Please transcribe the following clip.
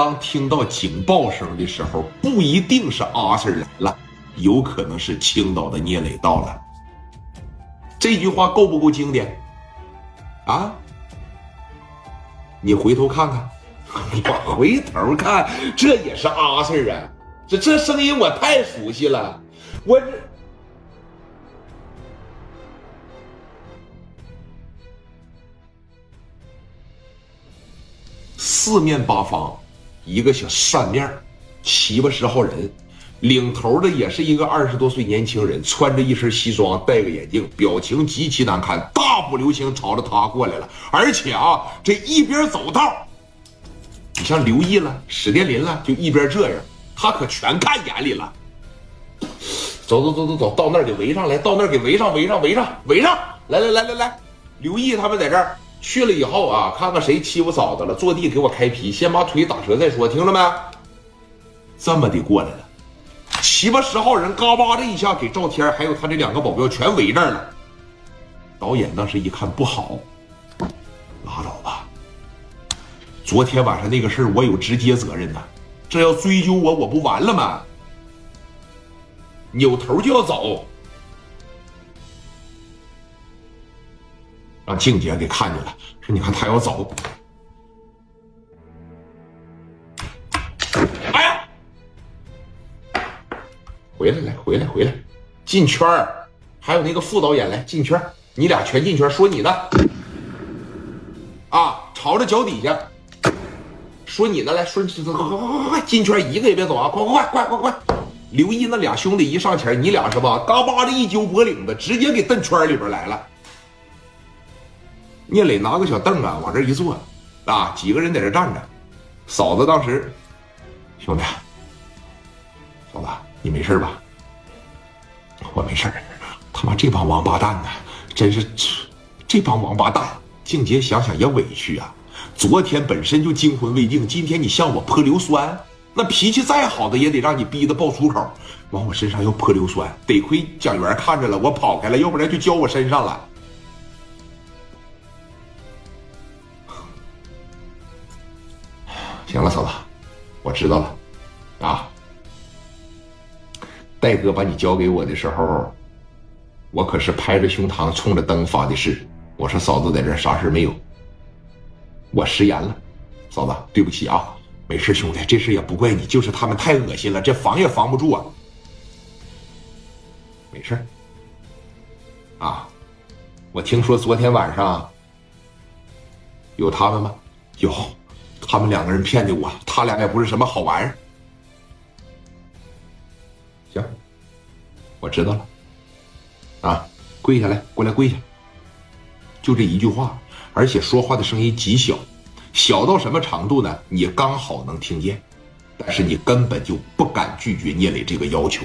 当听到警报声的时候，不一定是阿 Sir 来了，有可能是青岛的聂磊到了。这句话够不够经典？啊？你回头看看，我回头看，这也是阿 Sir 啊！这这声音我太熟悉了，我这。四面八方，一个小扇面七八十号人，领头的也是一个二十多岁年轻人，穿着一身西装，戴个眼镜，表情极其难看，大步流星朝着他过来了。而且啊，这一边走道，你像刘毅了、史殿林了，就一边这样，他可全看眼里了。走走走走走到那儿给围上来，到那儿给围上，围上，围上，围上，来来来来来，刘毅他们在这儿。去了以后啊，看看谁欺负嫂子了，坐地给我开皮，先把腿打折再说，听着没？这么的过来了，七八十号人，嘎巴的一下给赵天还有他这两个保镖全围这儿了。导演当时一看不好，拉倒吧。昨天晚上那个事儿我有直接责任呐，这要追究我，我不完了吗？扭头就要走。让静姐给看见了，说：“你看他要走。”哎呀，回来来，回来回来，进圈儿，还有那个副导演来进圈儿，你俩全进圈说你的，啊，朝着脚底下说你的来说，快快快快快进圈，一个也别走啊，快快快快快快！刘毅那俩兄弟一上前，你俩是吧？嘎巴的一揪脖领子，直接给蹬圈里边来了。聂磊拿个小凳啊，往这一坐，啊，几个人在这站着。嫂子当时，兄弟，嫂子，你没事吧？我没事他妈这帮王八蛋呢，真是这帮王八蛋！静姐想想也委屈啊。昨天本身就惊魂未定，今天你向我泼硫酸，那脾气再好的也得让你逼得爆粗口，往我身上要泼硫酸。得亏蒋元看着了，我跑开了，要不然就浇我身上了。行了，嫂子，我知道了，啊，戴哥把你交给我的时候，我可是拍着胸膛冲着灯发的誓，我说嫂子在这啥事没有，我食言了，嫂子对不起啊，没事兄弟，这事也不怪你，就是他们太恶心了，这防也防不住啊，没事啊，我听说昨天晚上有他们吗？有。他们两个人骗的我，他俩也不是什么好玩意儿。行，我知道了。啊，跪下来，过来跪下。就这一句话，而且说话的声音极小，小到什么程度呢？你刚好能听见，但是你根本就不敢拒绝聂磊这个要求。